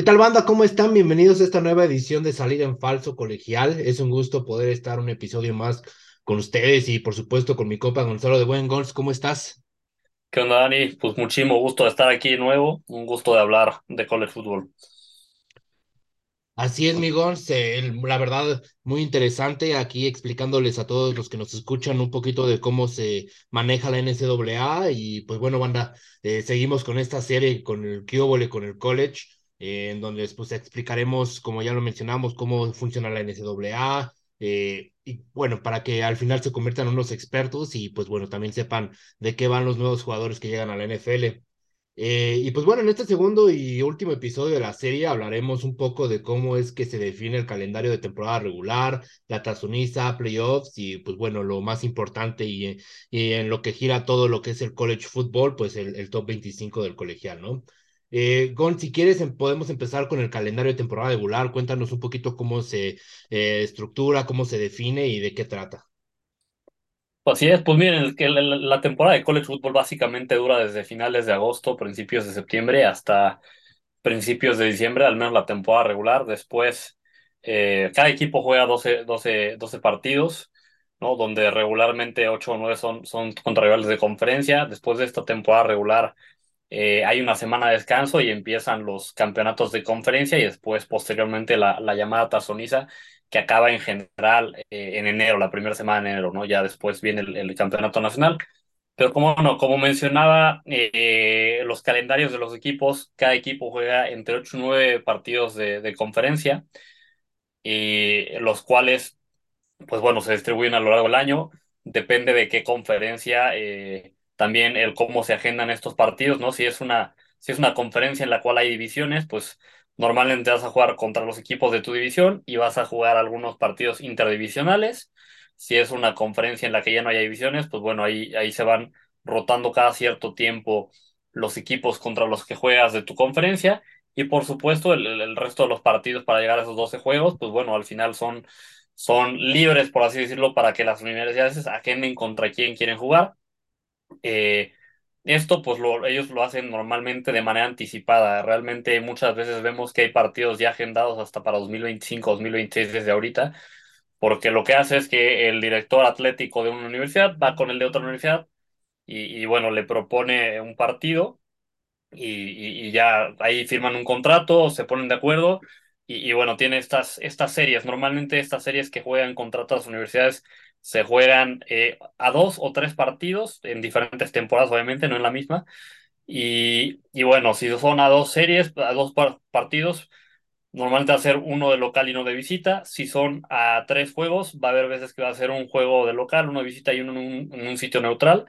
¿Qué tal, banda? ¿Cómo están? Bienvenidos a esta nueva edición de Salida en Falso Colegial. Es un gusto poder estar un episodio más con ustedes y, por supuesto, con mi compa Gonzalo de Buen Gols. ¿Cómo estás? ¿Qué onda, Dani? Pues muchísimo gusto de estar aquí de nuevo, un gusto de hablar de college fútbol. Así es, mi Gons. eh, la verdad, muy interesante aquí explicándoles a todos los que nos escuchan un poquito de cómo se maneja la NCAA. Y pues bueno, banda, eh, seguimos con esta serie, con el Kyobole, con el college. Eh, en donde pues explicaremos, como ya lo mencionamos, cómo funciona la NCAA, eh, y bueno, para que al final se conviertan en unos expertos y pues bueno, también sepan de qué van los nuevos jugadores que llegan a la NFL. Eh, y pues bueno, en este segundo y último episodio de la serie hablaremos un poco de cómo es que se define el calendario de temporada regular, la tazoniza, playoffs y pues bueno, lo más importante y, y en lo que gira todo lo que es el college football, pues el, el top 25 del colegial, ¿no? Eh, Gon, si quieres, em- podemos empezar con el calendario de temporada regular. Cuéntanos un poquito cómo se eh, estructura, cómo se define y de qué trata. Así es, pues miren, que la, temporada de college fútbol básicamente dura desde finales de agosto, principios de septiembre hasta principios de diciembre, al menos la temporada regular. Después, eh, cada equipo juega doce doce doce partidos, ¿no? Donde regularmente 8 o 9 son, son contra de conferencia. Después de esta temporada regular, eh, hay una semana de descanso y empiezan los campeonatos de conferencia y después, posteriormente, la, la llamada tazoniza, que acaba en general eh, en enero, la primera semana de enero, ¿no? Ya después viene el, campeonato nacional. Pero como no, como mencionaba, eh, los calendarios de los equipos, cada equipo juega entre 8 y 9 partidos de, de conferencia, los cuales, pues bueno, se distribuyen a lo largo del año. Depende de qué conferencia, también el cómo se agendan estos partidos, ¿no? Si es una, si es una conferencia en la cual hay divisiones, pues normalmente vas a jugar contra los equipos de tu división y vas a jugar algunos partidos interdivisionales. Si es una conferencia en la que ya no hay divisiones, pues bueno, ahí, ahí se van rotando cada cierto tiempo los equipos contra los que juegas de tu conferencia. Y por supuesto, el, resto de los partidos para llegar a esos 12 juegos, pues bueno, al final son, son libres, por así decirlo, para que las universidades agenden contra quién quieren jugar. Eh, esto, pues lo, ellos lo hacen normalmente de manera anticipada. Realmente muchas veces vemos que hay partidos ya agendados hasta para 2025, 2026 desde ahorita, porque lo que hace es que el director atlético de una universidad va con el de otra universidad y, y bueno, le propone un partido y, y- y ya ahí firman un contrato, se ponen de acuerdo y, bueno, tiene estas, estas series. Normalmente estas series que juegan contra otras universidades se juegan eh, a dos o tres partidos en diferentes temporadas, obviamente, no en la misma. Y, y bueno, si son a dos series, a dos par- partidos, normalmente va a ser uno de local y uno de visita. Si son a tres juegos, va a haber veces que va a ser un juego de local, uno de visita y uno en un sitio neutral.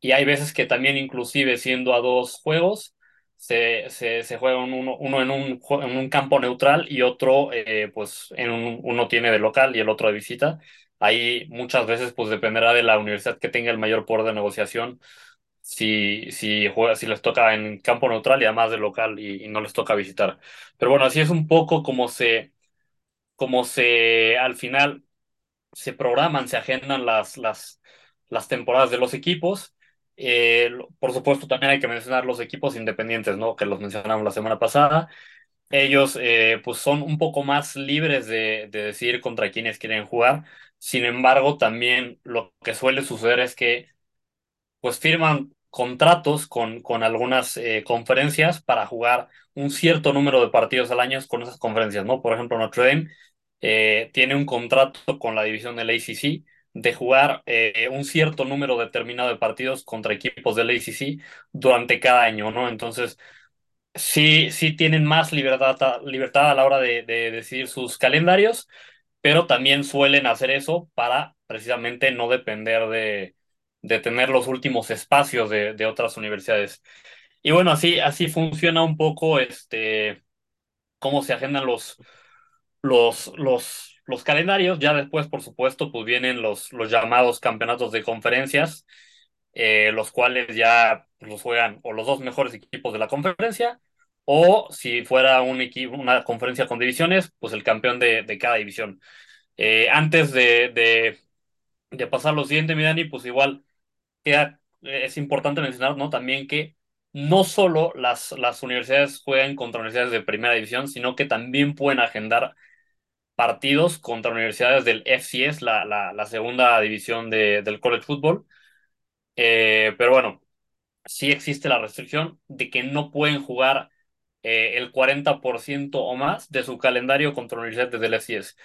Y hay veces que también inclusive siendo a dos juegos, se, se, se juega uno, uno en, un, en un campo neutral y otro, eh, pues en un, uno tiene de local y el otro de visita. Ahí muchas veces pues dependerá de la universidad que tenga el mayor poder de negociación, si, si, juega, si les toca en campo neutral y además de local y, y no les toca visitar. Pero bueno, así es un poco como se, como se al final se programan, se agendan las, las, las temporadas de los equipos. Eh, por supuesto, también hay que mencionar los equipos independientes, ¿no? Que los mencionamos la semana pasada. Ellos, eh, pues, son un poco más libres de, de decidir contra quiénes quieren jugar. Sin embargo, también lo que suele suceder es que pues firman contratos con, con algunas eh, conferencias para jugar un cierto número de partidos al año con esas conferencias, ¿no? Por ejemplo, Notre Dame eh, tiene un contrato con la división del ACC de jugar eh, un cierto número determinado de partidos contra equipos del ACC durante cada año, ¿no? Entonces, sí, sí tienen más libertad, libertad a la hora de, de decidir sus calendarios, pero también suelen hacer eso para precisamente no depender de, de tener los últimos espacios de, de otras universidades. Y bueno, así, así funciona un poco este, cómo se agendan los, los, los, los calendarios. Ya después, por supuesto, pues vienen los, los llamados campeonatos de conferencias, eh, los cuales ya los juegan o los dos mejores equipos de la conferencia, o si fuera un equipo, una conferencia con divisiones, pues el campeón de, de cada división. Eh, antes de, de, pasar lo siguiente, mi Dani, pues igual queda- es importante mencionar, ¿no? También que no solo las, las universidades juegan contra universidades de primera división, sino que también pueden agendar partidos contra universidades del FCS, la, la, la segunda división de, del college football. Eh, pero bueno, sí existe la restricción de que no pueden jugar eh, el 40% o más de su calendario contra universidades del FCS.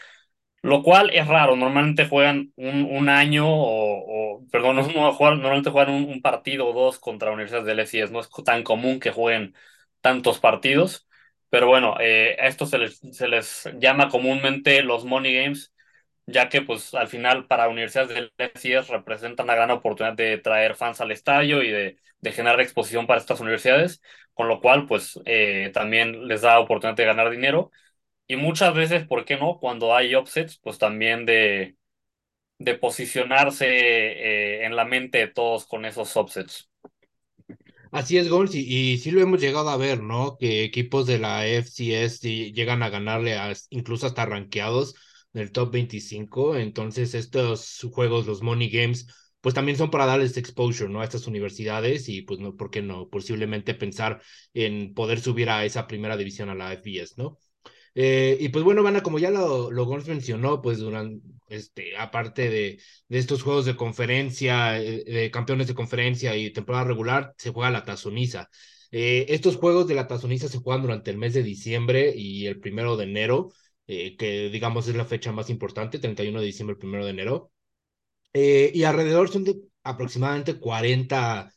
Lo cual es raro, normalmente juegan un, un año o, o, perdón, no, juegan, normalmente juegan un, partido o dos contra universidades del FCS, no es tan común que jueguen tantos partidos, pero bueno, eh, a esto se les, se les llama comúnmente los money games, ya que pues al final para universidades del FCS representan una gran oportunidad de traer fans al estadio y de, de generar exposición para estas universidades, con lo cual pues eh, también les da oportunidad de ganar dinero y muchas veces, ¿por qué no? Cuando hay upsets, pues también de, de posicionarse eh, en la mente de todos con esos upsets. Así es, Gons, y, y, sí lo hemos llegado a ver, ¿no? Que equipos de la FCS llegan a ganarle a, incluso hasta rankeados del top 25. Entonces, estos juegos, los Money Games, pues también son para darles exposure, ¿no? A estas universidades y pues no, ¿por qué no? Posiblemente pensar en poder subir a esa primera división a la FBS, ¿no? Eh, y pues bueno, Van, como ya lo, lo mencionó, pues durante, este, aparte de, de estos juegos de conferencia, eh, de campeones de conferencia y temporada regular, se juega la tazoniza. Eh, estos juegos de la tazoniza se juegan durante el mes de diciembre y el primero de enero, eh, que digamos es la fecha más importante, 31 de diciembre, primero de enero. Eh, y alrededor son de aproximadamente 40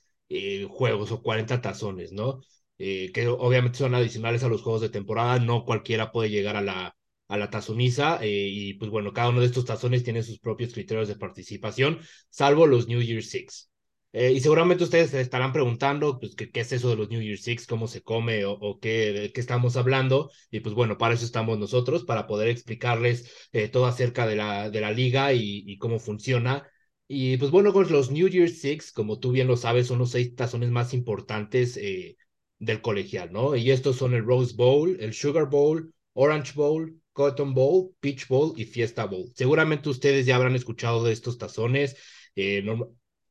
juegos o 40 tazones, ¿no? eh, que obviamente son adicionales a los juegos de temporada, no cualquiera puede llegar a la, a la tazoniza, eh, y pues bueno, cada uno de estos tazones tiene sus propios criterios de participación, salvo los New Year Six. Eh, y seguramente ustedes estarán preguntando, pues, ¿qué, ¿qué, es eso de los New Year Six? ¿Cómo se come o, qué, qué estamos hablando? Y pues bueno, para eso estamos nosotros, para poder explicarles eh, todo acerca de la, de la liga y, cómo funciona. Y pues bueno, con los New Year Six, como tú bien lo sabes, son los seis tazones más importantes eh, del colegial, ¿no? Y estos son el Rose Bowl, el Sugar Bowl, Orange Bowl, Cotton Bowl, Peach Bowl y Fiesta Bowl. Seguramente ustedes ya habrán escuchado de estos tazones.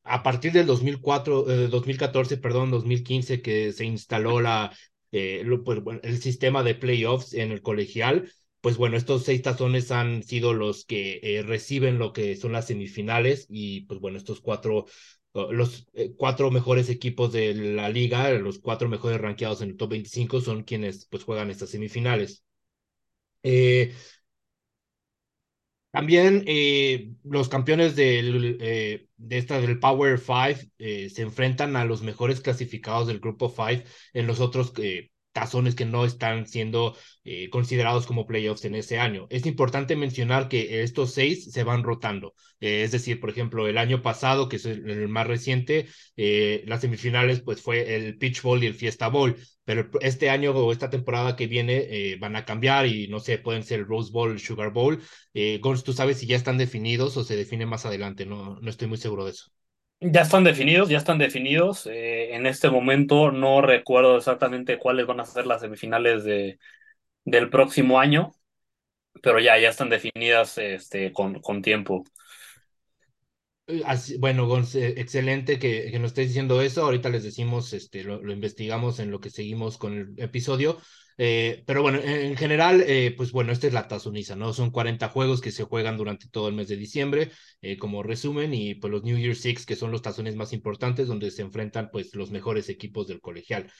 A partir del 2004, eh, 2014, perdón, 2015, que se instaló eh, pues, el sistema de playoffs en el colegial, pues bueno, estos seis tazones han sido los que eh, reciben lo que son las semifinales y pues bueno, estos cuatro los eh, cuatro mejores equipos de la liga, los cuatro mejores rankeados en el top 25 son quienes pues juegan estas semifinales. Eh, también eh, los campeones del, eh, de esta del Power 5 eh, se enfrentan a los mejores clasificados del grupo 5 en los otros tazones que no están siendo eh, considerados como playoffs en ese año. Es importante mencionar que estos seis se van rotando. Eh, es decir, por ejemplo, el año pasado, que es el, más reciente, eh, las semifinales pues fue el Pitch Bowl y el Fiesta Bowl, pero este año o esta temporada que viene van a cambiar y no sé, pueden ser el Rose Bowl, el Sugar Bowl. Gons, tú sabes si ya están definidos o se definen más adelante, no, no estoy muy seguro de eso. Ya están definidos, ya están definidos. Eh, en este momento no recuerdo exactamente cuáles van a ser las semifinales de, del próximo año, pero ya, ya están definidas este, con, con tiempo. Así, bueno, Gonz, excelente que, que, nos estés diciendo eso. Ahorita les decimos, este, lo, lo, investigamos en lo que seguimos con el episodio. Eh, pero bueno, en general, eh, pues bueno, esta es la tazoniza, ¿no? Son 40 juegos que se juegan durante todo el mes de diciembre, eh, como resumen, y pues los New Year Six, que son los tazones más importantes, donde se enfrentan pues los mejores equipos del colegial.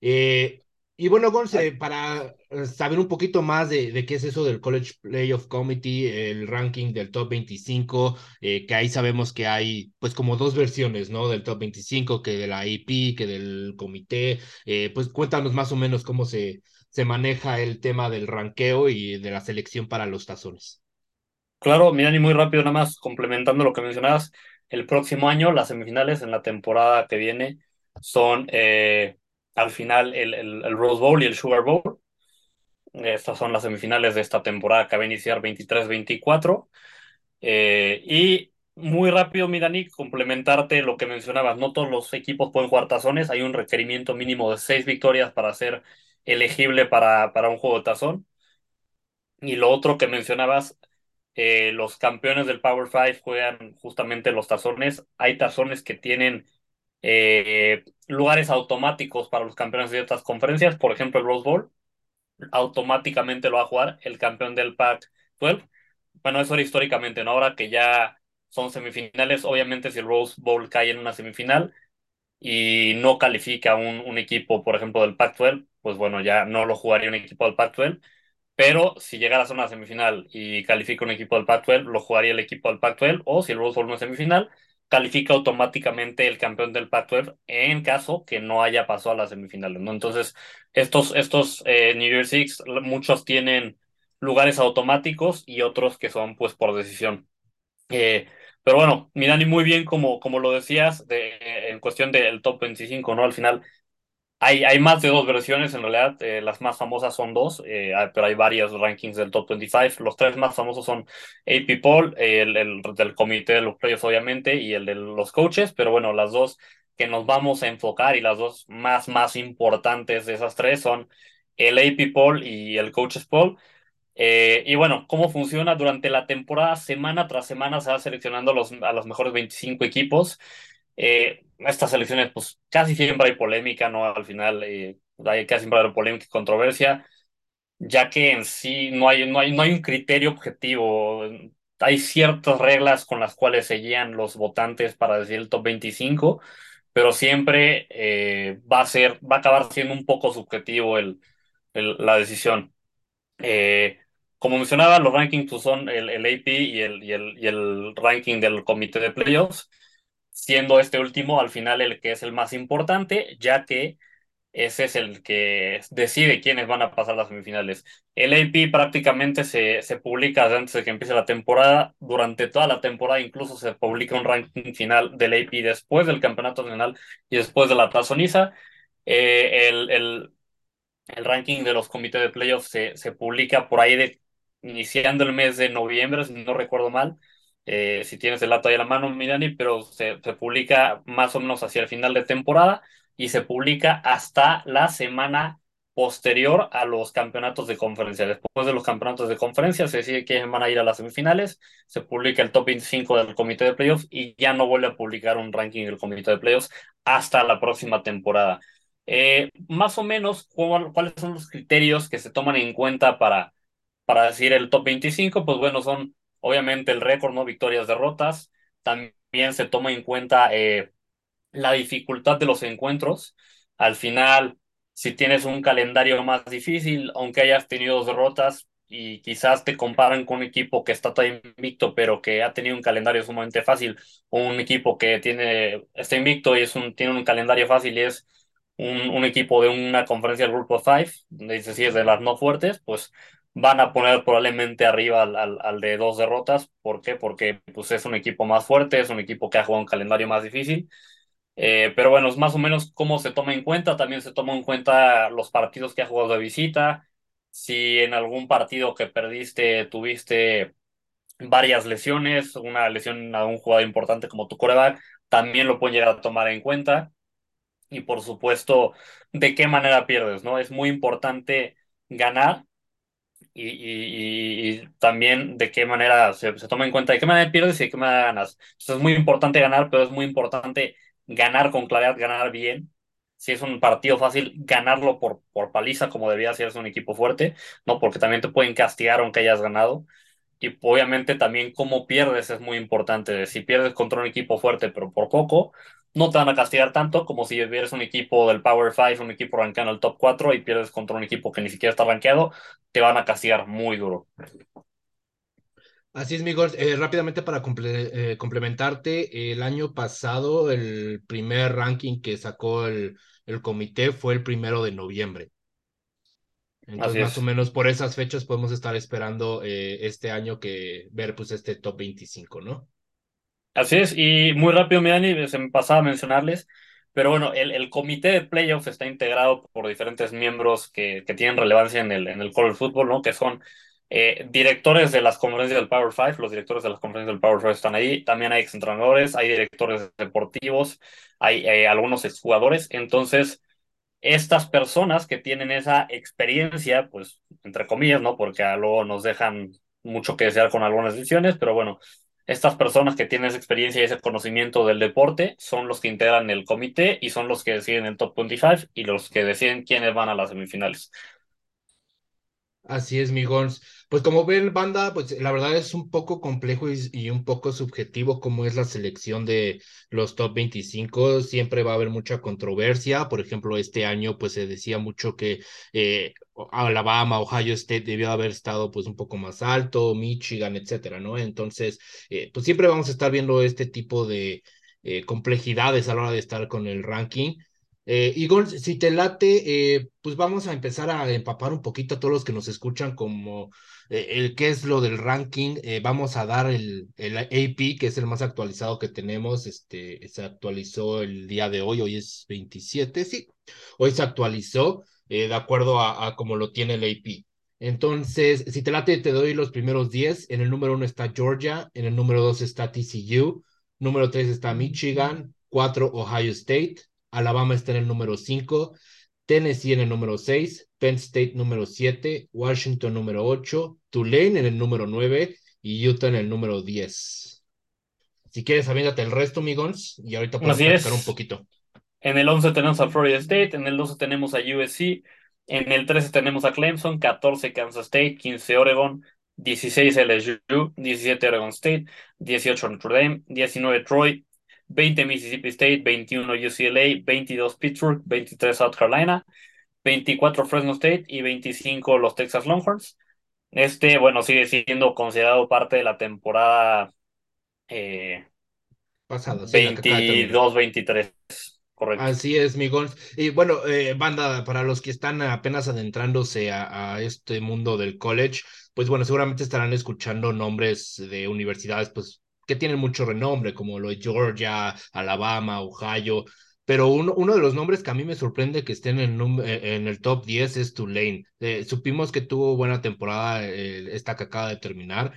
Eh, y bueno, Gonce, para saber un poquito más de, de, qué es eso del College Playoff Committee, el ranking del top 25, eh, que ahí sabemos que hay pues como dos versiones, ¿no? Del top 25, que de la AP, que del comité, eh, pues cuéntanos más o menos cómo se, se maneja el tema del ranqueo y de la selección para los tazones. Claro, mira, y muy rápido, nada más complementando lo que mencionabas, el próximo año, las semifinales en la temporada que viene son... Eh al final el, el, el, Rose Bowl y el Sugar Bowl. Estas son las semifinales de esta temporada que va a iniciar 23-24. Eh, y muy rápido, mi Dani, complementarte lo que mencionabas. No todos los equipos pueden jugar tazones. Hay un requerimiento mínimo de seis victorias para ser elegible para, para un juego de tazón. Y lo otro que mencionabas, eh, los campeones del Power Five juegan justamente los tazones. Hay tazones que tienen eh, lugares automáticos para los campeones de otras conferencias, por ejemplo el Rose Bowl, automáticamente lo va a jugar el campeón del Pac-12. Bueno, eso era históricamente, ¿no? Ahora que ya son semifinales, obviamente si el Rose Bowl cae en una semifinal y no califica un, un equipo, por ejemplo, del Pac-12, pues bueno, ya no lo jugaría un equipo del Pac-12 pero si llegara a una semifinal y califica un equipo del Pac-12, lo jugaría el equipo del Pac-12, o si el Rose Bowl no es semifinal, califica automáticamente el campeón del Pac-12 en caso que no haya pasado a las semifinales, ¿no? Entonces, estos, estos eh, New Year's Six, muchos tienen lugares automáticos y otros que son pues por decisión. Eh, pero bueno, Mirani, muy bien como, como lo decías de, en cuestión del top 25, ¿no? Al final hay, hay más de dos versiones, en realidad, eh, las más famosas son dos, eh, pero hay varios rankings del top 25. Los tres más famosos son AP Poll, el, el, del comité de los players, obviamente, y el de los coaches, pero bueno, las dos que nos vamos a enfocar y las dos más, más importantes de esas tres son el AP Poll y el Coaches Poll. Eh, y bueno, ¿cómo funciona? Durante la temporada, semana tras semana, se va seleccionando los, a los mejores 25 equipos. Eh, estas elecciones, pues casi siempre hay polémica, ¿no? Al final, eh, hay casi siempre hay polémica y controversia, ya que en sí no hay, no hay, no hay un criterio objetivo. Hay ciertas reglas con las cuales se guían los votantes para decir el top 25, pero siempre eh, va a ser, va a acabar siendo un poco subjetivo el, el la decisión. Eh, como mencionaba, los rankings pues, son el, el AP y el, y, el, y el ranking del comité de playoffs siendo este último al final el que es el más importante, ya que ese es el que decide quiénes van a pasar las semifinales. El AP prácticamente se, se publica antes de que empiece la temporada, durante toda la temporada incluso se publica un ranking final del AP después del campeonato nacional y después de la tazoniza. Eh, el, el, el, ranking de los comités de playoffs se, se publica por ahí de iniciando el mes de noviembre, si no recuerdo mal, eh, si tienes el dato ahí a la mano, Mirani, pero se, publica más o menos hacia el final de temporada y se publica hasta la semana posterior a los campeonatos de conferencia. Después de los campeonatos de conferencia se decide quiénes van a ir a las semifinales, se publica el top 25 del comité de playoffs y ya no vuelve a publicar un ranking del comité de playoffs hasta la próxima temporada. Eh, más o menos, ¿cuáles son los criterios que se toman en cuenta para, para decir el top 25? Pues bueno, son obviamente el récord, ¿no? Victorias, derrotas. También se toma en cuenta eh, la dificultad de los encuentros. Al final, si tienes un calendario más difícil, aunque hayas tenido dos derrotas y quizás te comparan con un equipo que está todavía invicto, pero que ha tenido un calendario sumamente fácil, o un equipo que tiene, está invicto y es un, tiene un calendario fácil y es un, equipo de una conferencia del Grupo 5, es decir, de las no fuertes, pues van a poner probablemente arriba al, al, de dos derrotas. ¿Por qué? Porque pues, es un equipo más fuerte, es un equipo que ha jugado un calendario más difícil. Eh, pero bueno, es más o menos cómo se toma en cuenta. También se toma en cuenta los partidos que ha jugado de visita. Si en algún partido que perdiste tuviste varias lesiones, una lesión a un jugador importante como tu coreback, también lo pueden llegar a tomar en cuenta. Y por supuesto, de qué manera pierdes, ¿no? Es muy importante ganar, y, y, y, también de qué manera se, se, toma en cuenta de qué manera pierdes y de qué manera ganas. Entonces es muy importante ganar, pero es muy importante ganar con claridad, ganar bien. Si es un partido fácil, ganarlo por, por paliza, como debería ser, es un equipo fuerte, ¿no? Porque también te pueden castigar aunque hayas ganado. Y obviamente también cómo pierdes es muy importante. Si pierdes contra un equipo fuerte, pero por poco, no te van a castigar tanto como si eres un equipo del Power 5, un equipo rankeado en el top 4 y pierdes contra un equipo que ni siquiera está rankeado, te van a castigar muy duro. Así es, Miguel. Eh, rápidamente para comple eh, complementarte, el año pasado el primer ranking que sacó el, el comité fue el primero de noviembre. Entonces, más o menos por esas fechas podemos estar esperando eh, este año que ver pues este top 25, ¿no? Así es, y muy rápido, Dani, se me pasaba a mencionarles, pero bueno, el, el comité de playoffs está integrado por diferentes miembros que, que tienen relevancia en el, en el college football, ¿no? Que son eh, directores de las conferencias del Power Five, los directores de las conferencias del Power Five están ahí, también hay exentrenadores, hay directores deportivos, hay eh, algunos exjugadores, entonces estas personas que tienen esa experiencia, pues, entre comillas, ¿no? Porque luego nos dejan mucho que desear con algunas decisiones, pero bueno, estas personas que tienen esa experiencia y ese conocimiento del deporte son los que integran el comité y son los que deciden el top 25 y los que deciden quiénes van a las semifinales. Así es, mi Gons. Pues como ven, banda, pues la verdad es un poco complejo y, y, un poco subjetivo como es la selección de los top 25. Siempre va a haber mucha controversia. Por ejemplo, este año pues se decía mucho que eh, Alabama, Ohio State debió haber estado pues un poco más alto, Michigan, etcétera, ¿no? Entonces, eh, pues siempre vamos a estar viendo este tipo de eh, complejidades a la hora de estar con el ranking. Eh, Igor, si te late, eh, pues vamos a empezar a empapar un poquito a todos los que nos escuchan como el qué es lo del ranking. Vamos a dar el, el AP, que es el más actualizado que tenemos. Este, se actualizó el día de hoy, hoy es 27, sí. Hoy se actualizó eh, de acuerdo a, a como lo tiene el AP. Entonces, si te late, te doy los primeros 10. En el número 1 está Georgia, en el número 2 está TCU, número 3 está Michigan, 4 Ohio State. Alabama está en el número 5, Tennessee en el número 6, Penn State número 7, Washington número 8, Tulane en el número 9 y Utah en el número 10. Si quieres, aviéntate el resto, migons, y ahorita podemos platicar un poquito. En el 11 tenemos a Florida State, en el 12 tenemos a USC, en el 13 tenemos a Clemson, 14 Kansas State, 15 Oregon, 16 LSU, 17 Oregon State, 18 Notre Dame, 19 Troy, 20 Mississippi State, 21 UCLA, 22 Pittsburgh, 23 South Carolina, 24 Fresno State y 25 los Texas Longhorns. Este, bueno, sigue siendo considerado parte de la temporada eh, pasada, 22-23. Correcto. Así es, Migons. Y bueno, eh, banda, para los que están apenas adentrándose a, a, este mundo del college, pues bueno, seguramente estarán escuchando nombres de universidades, pues que tienen mucho renombre, como lo de Georgia, Alabama, Ohio, pero uno, uno de los nombres que a mí me sorprende que estén en, eh, en el top 10 es Tulane. Eh, supimos que tuvo buena temporada eh, esta que acaba de terminar,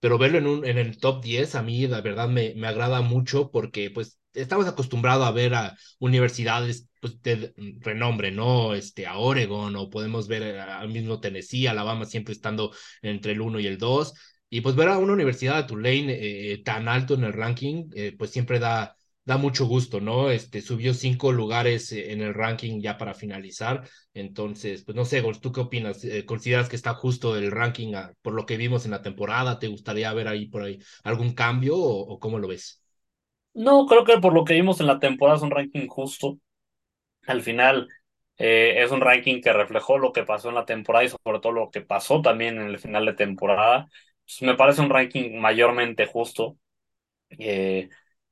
pero verlo en, un, en el top 10 a mí la verdad me, me agrada mucho porque pues estamos acostumbrados a ver a universidades pues, de renombre, ¿no? Este, a Oregon o podemos ver al mismo Tennessee, Alabama siempre estando entre el 1 y el 2 y pues ver a una universidad de Tulane eh, tan alto en el ranking, eh, pues siempre da, da mucho gusto, ¿no? Este, subió cinco lugares eh, en el ranking ya para finalizar. Entonces, pues no sé, ¿tú qué opinas? ¿Consideras que está justo el ranking a, por lo que vimos en la temporada? ¿Te gustaría ver ahí por ahí algún cambio o, o cómo lo ves? No, creo que por lo que vimos en la temporada es un ranking justo. Al final, eh, es un ranking que reflejó lo que pasó en la temporada y sobre todo lo que pasó también en el final de temporada. Pues, me parece un ranking mayormente justo. Eh,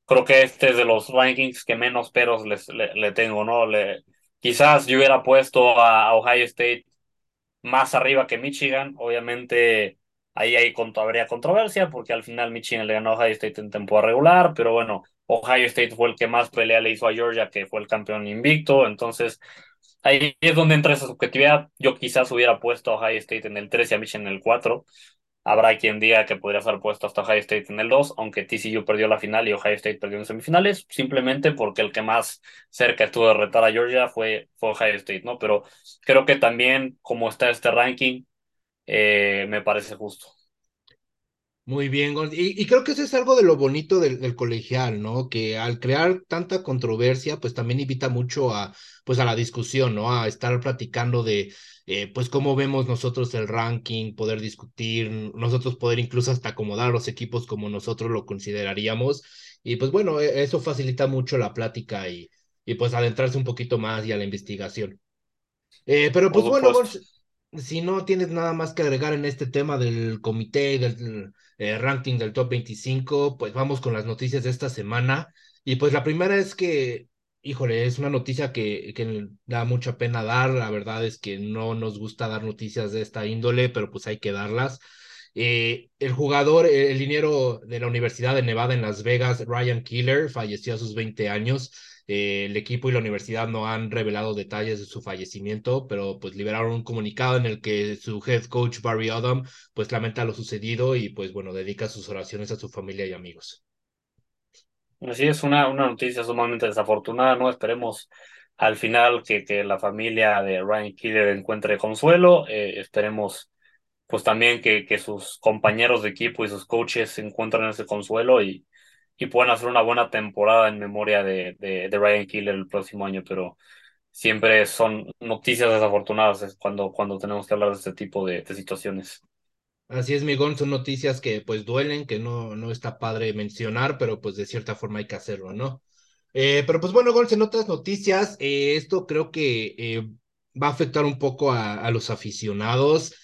creo que este es de los rankings que menos peros le, tengo, ¿no? Le, quizás yo hubiera puesto a, a, Ohio State más arriba que Michigan. Obviamente ahí hay, habría controversia porque al final Michigan le ganó a Ohio State en temporada regular, pero bueno, Ohio State fue el que más pelea le hizo a Georgia, que fue el campeón invicto. Entonces ahí es donde entra esa subjetividad. Yo quizás hubiera puesto a Ohio State en el 3 y a Michigan en el 4. Habrá quien diga que podría ser puesto hasta Ohio State en el 2, aunque TCU perdió la final y Ohio State perdió en semifinales, simplemente porque el que más cerca estuvo de retar a Georgia fue, fue Ohio State, ¿no? Pero creo que también, como está este ranking, eh, me parece justo. Muy bien, y, y, creo que eso es algo de lo bonito del, del, colegial, ¿no? Que al crear tanta controversia, pues también invita mucho a, pues a la discusión, ¿no? A estar platicando de, eh, pues cómo vemos nosotros el ranking, poder discutir, nosotros poder incluso hasta acomodar los equipos como nosotros lo consideraríamos. Y pues bueno, e, eso facilita mucho la plática y, y pues adentrarse un poquito más y a la investigación. Eh, pero pues bueno, si no tienes nada más que agregar en este tema del comité del eh, ranking del top 25, pues vamos con las noticias de esta semana. Y pues la primera es que, híjole, es una noticia que, que da mucha pena dar. La verdad es que no nos gusta dar noticias de esta índole, pero pues hay que darlas. Eh, el jugador, el liniero de la Universidad de Nevada en Las Vegas, Ryan Killer, falleció a sus 20 años. Eh, el equipo y la universidad no han revelado detalles de su fallecimiento, pero pues liberaron un comunicado en el que su head coach Barry Odom pues lamenta lo sucedido y pues bueno, dedica sus oraciones a su familia y amigos. Así es, una, una noticia sumamente desafortunada, ¿no? Esperemos al final que, que la familia de Ryan Killer encuentre consuelo, eh, esperemos pues también que, que sus compañeros de equipo y sus coaches se encuentran ese consuelo y, y puedan hacer una buena temporada en memoria de, de, Ryan Killer el próximo año, pero siempre son noticias desafortunadas cuando, cuando tenemos que hablar de este tipo de, de situaciones. Así es, Migón, son noticias que pues duelen, que no, no está padre mencionar, pero pues de cierta forma hay que hacerlo, ¿no? Eh, pero pues bueno, Gonz, en otras noticias, eh, esto creo que eh, va a afectar un poco a, a los aficionados.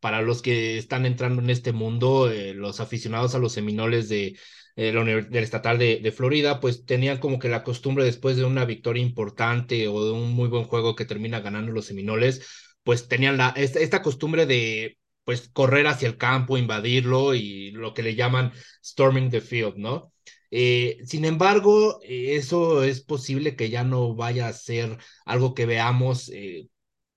Para los que están entrando en este mundo, los aficionados a los Seminoles de, la del Estatal de, de, Florida, pues tenían como que la costumbre después de una victoria importante o de un muy buen juego que termina ganando los Seminoles, pues tenían esta, costumbre de pues correr hacia el campo, invadirlo y lo que le llaman storming the field, ¿no? Eh, sin embargo, eh, eso es posible que ya no vaya a ser algo que veamos eh,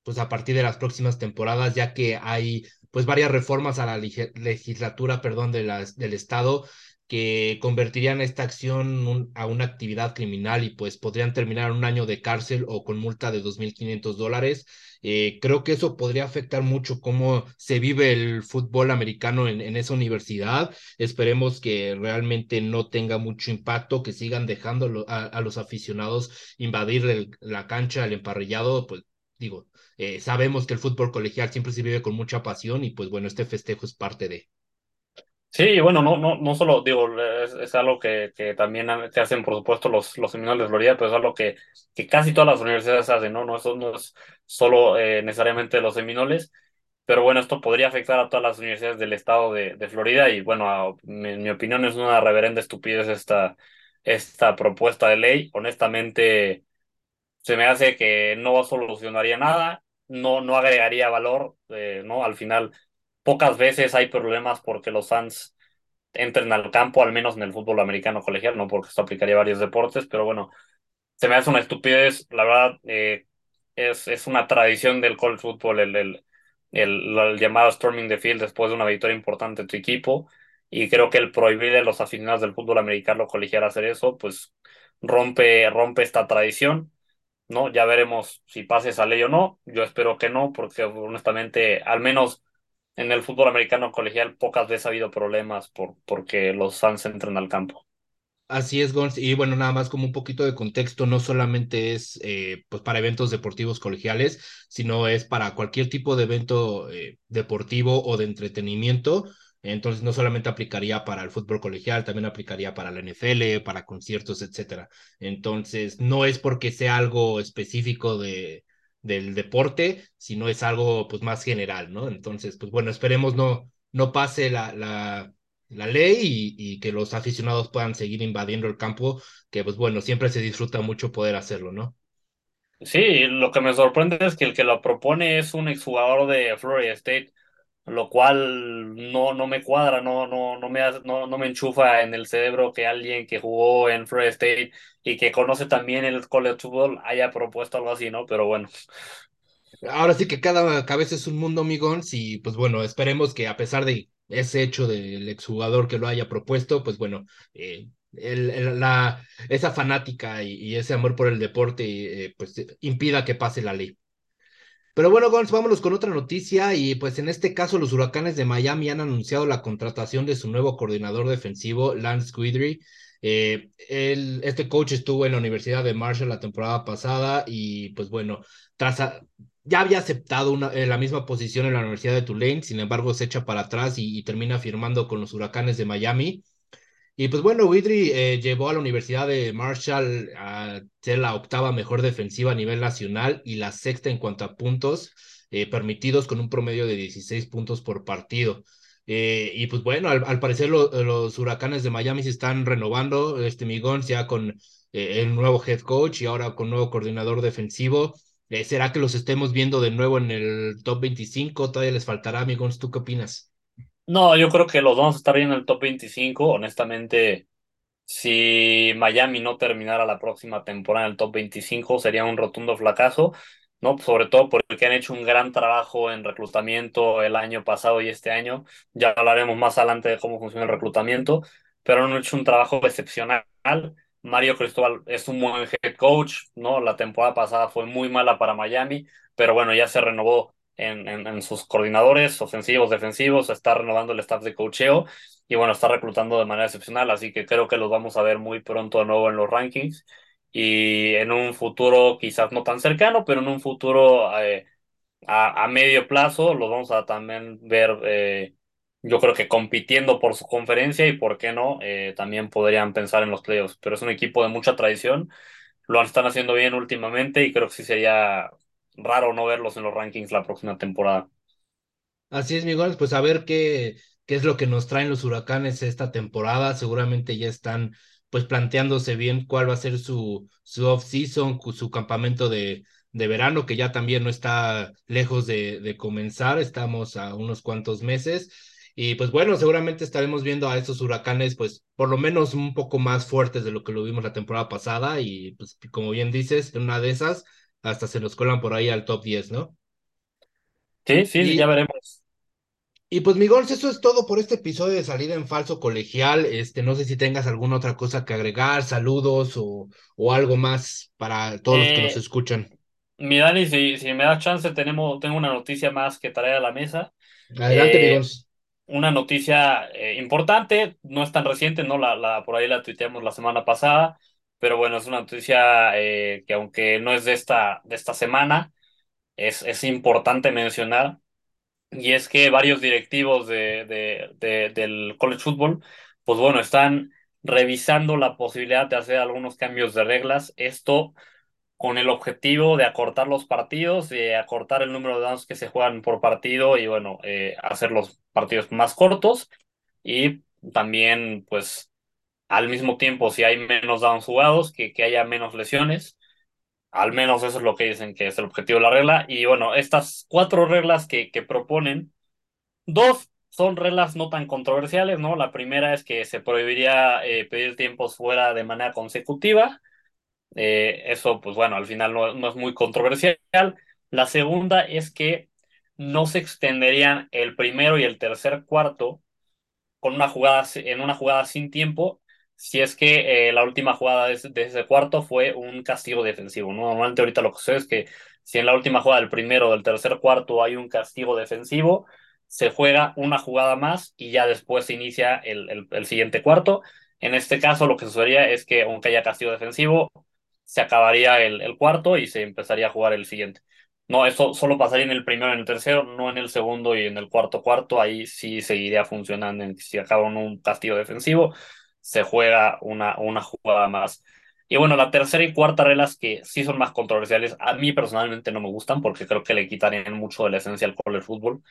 pues a partir de las próximas temporadas, ya que hay pues varias reformas a la legislatura, perdón, de las, del estado que convertirían esta acción a una actividad criminal y pues podrían terminar un año de cárcel o con multa de 2.500 dólares. Eh, creo que eso podría afectar mucho cómo se vive el fútbol americano en, esa universidad. Esperemos que realmente no tenga mucho impacto, que sigan dejando a, los aficionados invadir la cancha, el emparrillado, pues digo, eh, sabemos que el fútbol colegial siempre se vive con mucha pasión y pues bueno, este festejo es parte de... Sí, bueno, no, no, no solo digo, es, es algo que, que también te hacen, por supuesto, los, los seminarios de Florida, pero es algo que, que casi todas las universidades hacen, ¿no? No, eso no es solo eh, necesariamente los seminoles, pero bueno, esto podría afectar a todas las universidades del estado de, de Florida y bueno, en mi opinión es una reverenda estupidez esta, esta propuesta de ley. Honestamente, se me hace que no solucionaría nada, no, no agregaría valor, eh, ¿no? Al final pocas veces hay problemas porque los fans entren al campo, al menos en el fútbol americano colegial, no porque esto aplicaría a varios deportes, pero bueno, se me hace una estupidez, la verdad, eh, es, es una tradición del college football el, el, el, llamado Storming the Field después de una victoria importante de tu equipo, y creo que el prohibir a los aficionados del fútbol americano colegial hacer eso, pues rompe, rompe esta tradición. ¿No? Ya veremos si pase esa ley o no. Yo espero que no, porque honestamente, al menos en el fútbol americano colegial pocas veces ha habido problemas por, porque los fans entran al campo. Así es, Gons. Y bueno, nada más como un poquito de contexto, no solamente es eh, pues para eventos deportivos colegiales, sino es para cualquier tipo de evento eh, deportivo o de entretenimiento. Entonces, no solamente aplicaría para el fútbol colegial, también aplicaría para la NFL, para conciertos, etcétera. Entonces, no es porque sea algo específico de, del deporte, sino es algo pues más general, ¿no? Entonces, pues bueno, esperemos no, no pase la, la, la ley y, y, que los aficionados puedan seguir invadiendo el campo, que pues bueno, siempre se disfruta mucho poder hacerlo, ¿no? Sí, lo que me sorprende es que el que lo propone es un exjugador de Florida State, lo cual no, no me cuadra, no, no, no, me, no, no me enchufa en el cerebro que alguien que jugó en Florida State y que conoce también el college football haya propuesto algo así, ¿no? Pero bueno. Ahora sí que cada cabeza es un mundo, amigos, y pues bueno, esperemos que a pesar de ese hecho del exjugador que lo haya propuesto, pues bueno, eh, el, el, la, esa fanática y, ese amor por el deporte, eh, pues impida que pase la ley. Pero bueno, Gons, vámonos con otra noticia y pues en este caso los huracanes de Miami han anunciado la contratación de su nuevo coordinador defensivo, Lance Guidry. Eh, este coach estuvo en la Universidad de Marshall la temporada pasada y pues bueno, tras ya había aceptado una, eh, la misma posición en la Universidad de Tulane, sin embargo se echa para atrás y termina firmando con los huracanes de Miami. Y pues bueno, Widry eh, llevó a la Universidad de Marshall a ser la octava mejor defensiva a nivel nacional y la sexta en cuanto a puntos eh, permitidos con un promedio de 16 puntos por partido. Eh, y pues bueno, al, parecer lo, los huracanes de Miami se están renovando, este Migón ya con eh, el nuevo head coach y ahora con nuevo coordinador defensivo. ¿Será que los estemos viendo de nuevo en el top 25? Todavía les faltará, Migón, ¿tú qué opinas? No, yo creo que los vamos a estar bien en el top 25. Honestamente, si Miami no terminara la próxima temporada en el top 25, sería un rotundo fracaso, ¿no? Sobre todo porque han hecho un gran trabajo en reclutamiento el año pasado y este año. Ya hablaremos más adelante de cómo funciona el reclutamiento, pero han hecho un trabajo excepcional. Mario Cristóbal es un buen head coach, ¿no? La temporada pasada fue muy mala para Miami, pero bueno, ya se renovó en, en, sus coordinadores ofensivos, defensivos, está renovando el staff de cocheo y bueno, está reclutando de manera excepcional, así que creo que los vamos a ver muy pronto de nuevo en los rankings y en un futuro quizás no tan cercano, pero en un futuro eh, a, a, medio plazo los vamos a también ver, eh, yo creo que compitiendo por su conferencia y por qué no, eh, también podrían pensar en los playoffs, pero es un equipo de mucha tradición, lo están haciendo bien últimamente y creo que sí sería raro no verlos en los rankings la próxima temporada. Así es, Miguel, pues a ver qué, qué es lo que nos traen los huracanes esta temporada. Seguramente ya están pues planteándose bien cuál va a ser su, su off-season, su campamento de, de verano, que ya también no está lejos de, de comenzar, estamos a unos cuantos meses. Y pues bueno, seguramente estaremos viendo a estos huracanes, pues por lo menos un poco más fuertes de lo que lo vimos la temporada pasada. Y pues como bien dices, una de esas hasta se nos colan por ahí al top 10, ¿no? Sí, sí, y, ya veremos. Y pues, Miguel, eso es todo por este episodio de Salida en Falso Colegial. Este, no sé si tengas alguna otra cosa que agregar, saludos o, o algo más para todos los que nos eh, escuchan. Mi Dani, si, si me das chance, tenemos, tengo una noticia más que traer a la mesa. Adelante, eh. Una noticia eh, importante, no es tan reciente, ¿no? La, la, por ahí la tuiteamos la semana pasada pero bueno, es una noticia eh, que aunque no es de esta, de esta semana, es, es importante mencionar, y es que varios directivos de, de, del college football, pues bueno, están revisando la posibilidad de hacer algunos cambios de reglas, esto con el objetivo de acortar los partidos, de acortar el número de downs que se juegan por partido y bueno, eh, hacer los partidos más cortos y también pues al mismo tiempo, si hay menos downs jugados, que, que haya menos lesiones. Al menos eso es lo que dicen que es el objetivo de la regla. Y bueno, estas cuatro reglas que, que proponen, dos son reglas no tan controversiales, ¿no? La primera es que se prohibiría eh, pedir tiempos fuera de manera consecutiva. Eh, eso, pues bueno, al final no, no, es muy controversial. La segunda es que no se extenderían el primero y el tercer cuarto con una jugada, en una jugada sin tiempo si es que eh, la última jugada de ese, cuarto fue un castigo defensivo. Normalmente ahorita lo que sucede es que si en la última jugada del primero o del tercer cuarto hay un castigo defensivo, se juega una jugada más y ya después se inicia el, el, siguiente cuarto. En este caso lo que sucedería es que aunque haya castigo defensivo, se acabaría el, el cuarto y se empezaría a jugar el siguiente. No, eso solo pasaría en el primero y en el tercero, no en el segundo y en el cuarto cuarto. Ahí sí seguiría funcionando si acaba un castigo defensivo se juega una, una jugada más. Y bueno, la tercera y cuarta reglas que sí son más controversiales, a mí personalmente no me gustan porque creo que le quitarían mucho de la esencia al el fútbol.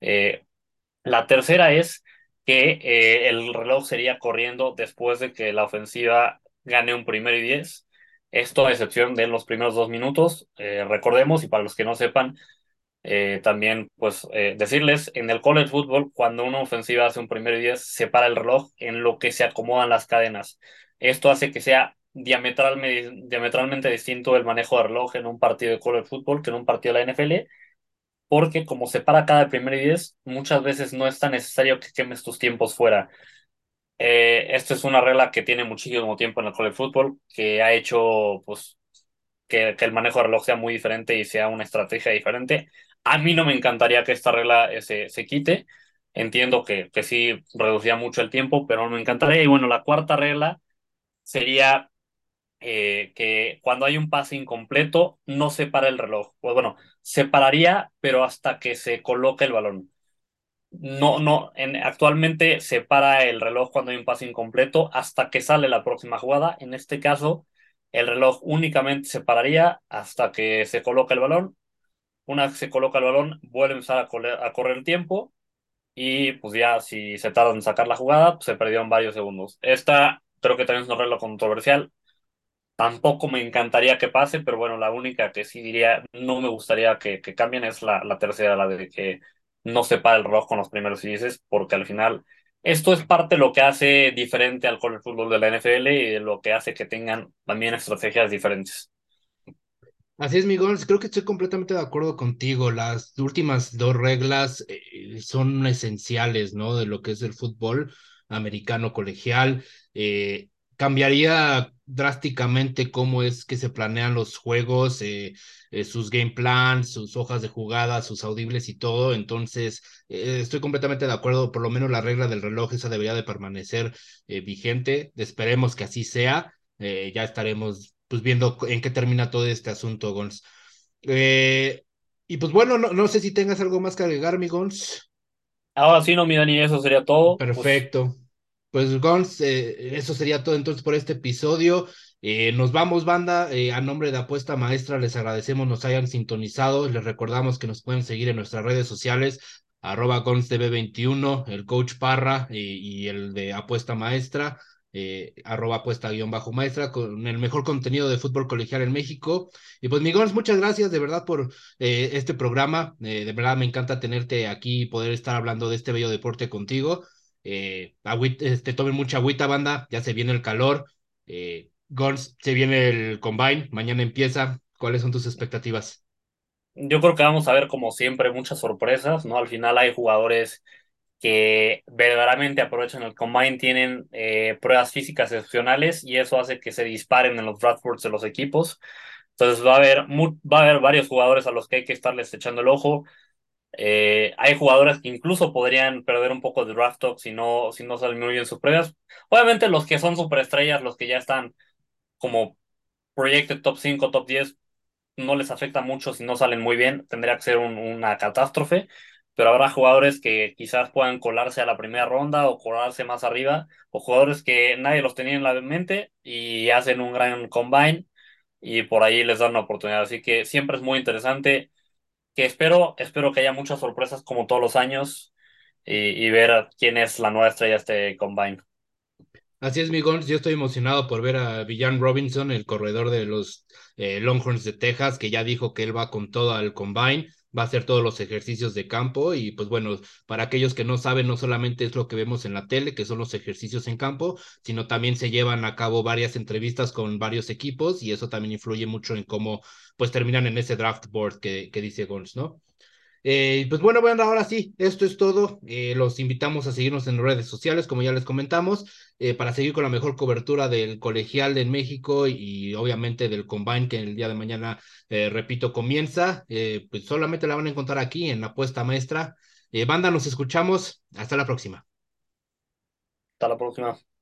Eh, la tercera es que eh, el reloj sería corriendo después de que la ofensiva gane un primero y diez. Esto a excepción de los primeros dos minutos. Eh, recordemos, y para los que no sepan, eh, también, pues, eh, decirles, en el college football, cuando una ofensiva hace un primer 10, se para el reloj en lo que se acomodan las cadenas. Esto hace que sea diametralmente, diametralmente distinto el manejo de reloj en un partido de college football que en un partido de la NFL, porque como se para cada primer 10, muchas veces no es tan necesario que quemes tus tiempos fuera. Eh, esta es una regla que tiene muchísimo tiempo en el college football, que ha hecho, pues, que, que, el manejo de reloj sea muy diferente y sea una estrategia diferente. A mí no me encantaría que esta regla eh, se, se quite. Entiendo que, que sí reducía mucho el tiempo, pero no me encantaría. Y bueno, la cuarta regla sería eh, que cuando hay un pase incompleto no se para el reloj. Pues bueno, se pararía, pero hasta que se coloque el balón. No, no, en, actualmente se para el reloj cuando hay un pase incompleto hasta que sale la próxima jugada. En este caso, el reloj únicamente se pararía hasta que se coloque el balón una vez que se coloca el balón, vuelve a empezar a, correr, el tiempo y pues ya si se tarda en sacar la jugada, pues, se perdieron varios segundos. Esta creo que también es un arreglo controversial. Tampoco me encantaría que pase, pero bueno, la única que sí diría no me gustaría que, que cambien es la, la tercera, la de que no se para el reloj con los primeros índices, porque al final esto es parte de lo que hace diferente al college fútbol de la NFL y de lo que hace que tengan también estrategias diferentes. Así es, Miguel, creo que estoy completamente de acuerdo contigo. Las últimas dos reglas eh, son esenciales, ¿no? De lo que es el fútbol americano colegial. Eh, cambiaría drásticamente cómo es que se planean los juegos, eh, sus game plans, sus hojas de jugada, sus audibles y todo. Entonces, estoy completamente de acuerdo, por lo menos la regla del reloj esa debería de permanecer vigente. Esperemos que así sea. ya estaremos pues viendo en qué termina todo este asunto, Gons. y pues bueno, no, no sé si tengas algo más que agregar, mi Gons. Ahora sí, no, mi Dani, eso sería todo. Pues Perfecto. Pues, Gons, eh, eso sería todo entonces por este episodio. Eh, nos vamos, banda. Eh, a nombre de Apuesta Maestra, les agradecemos nos hayan sintonizado. Les recordamos que nos pueden seguir en nuestras redes sociales, arroba GonsTV21, el coach Parra y el de Apuesta Maestra. Arroba apuesta guion bajo maestra, con el mejor contenido de fútbol colegial en México. Y pues, Gons, muchas gracias de verdad por este programa. de verdad me encanta tenerte aquí y poder estar hablando de este bello deporte contigo. Eh, este, tomen mucha agüita, banda, ya se viene el calor. Eh, Gons, se viene el combine, mañana empieza. ¿Cuáles son tus expectativas? Yo creo que vamos a ver, como siempre, muchas sorpresas, ¿no? Al final hay jugadores que verdaderamente aprovechan el combine, tienen eh, pruebas físicas excepcionales y eso hace que se disparen en los draftboards de los equipos. Entonces va a haber, va a haber varios jugadores a los que hay que estarles echando el ojo. Eh, hay jugadores que incluso podrían perder un poco de draft talk si no, si no salen muy bien sus pruebas. Obviamente los que son superestrellas, los que ya están como projected top 5, top 10, no les afecta mucho si no salen muy bien. Tendría que ser una catástrofe. Pero habrá jugadores que quizás puedan colarse a la primera ronda o colarse más arriba, o jugadores que nadie los tenía en la mente y hacen un gran combine y por ahí les dan una oportunidad. Así que siempre es muy interesante que espero, espero que haya muchas sorpresas como todos los años y, ver quién es la nueva estrella de este combine. Así es, Migons. Yo estoy emocionado por ver a Villan Robinson, el corredor de los eh, Longhorns de Texas, que ya dijo que él va con todo al combine, va a hacer todos los ejercicios de campo. Y pues bueno, para aquellos que no saben, no solamente es lo que vemos en la tele, que son los ejercicios en campo, sino también se llevan a cabo varias entrevistas con varios equipos y eso también influye mucho en cómo pues terminan en ese draft board que, que dice Gons, ¿no? Eh, pues bueno, bueno, ahora sí, esto es todo. Eh, los invitamos a seguirnos en redes sociales, como ya les comentamos, eh, para seguir con la mejor cobertura del colegial en México y, obviamente del combine que el día de mañana, repito, comienza. pues solamente la van a encontrar aquí en la apuesta maestra. banda, nos escuchamos. Hasta la próxima. Hasta la próxima.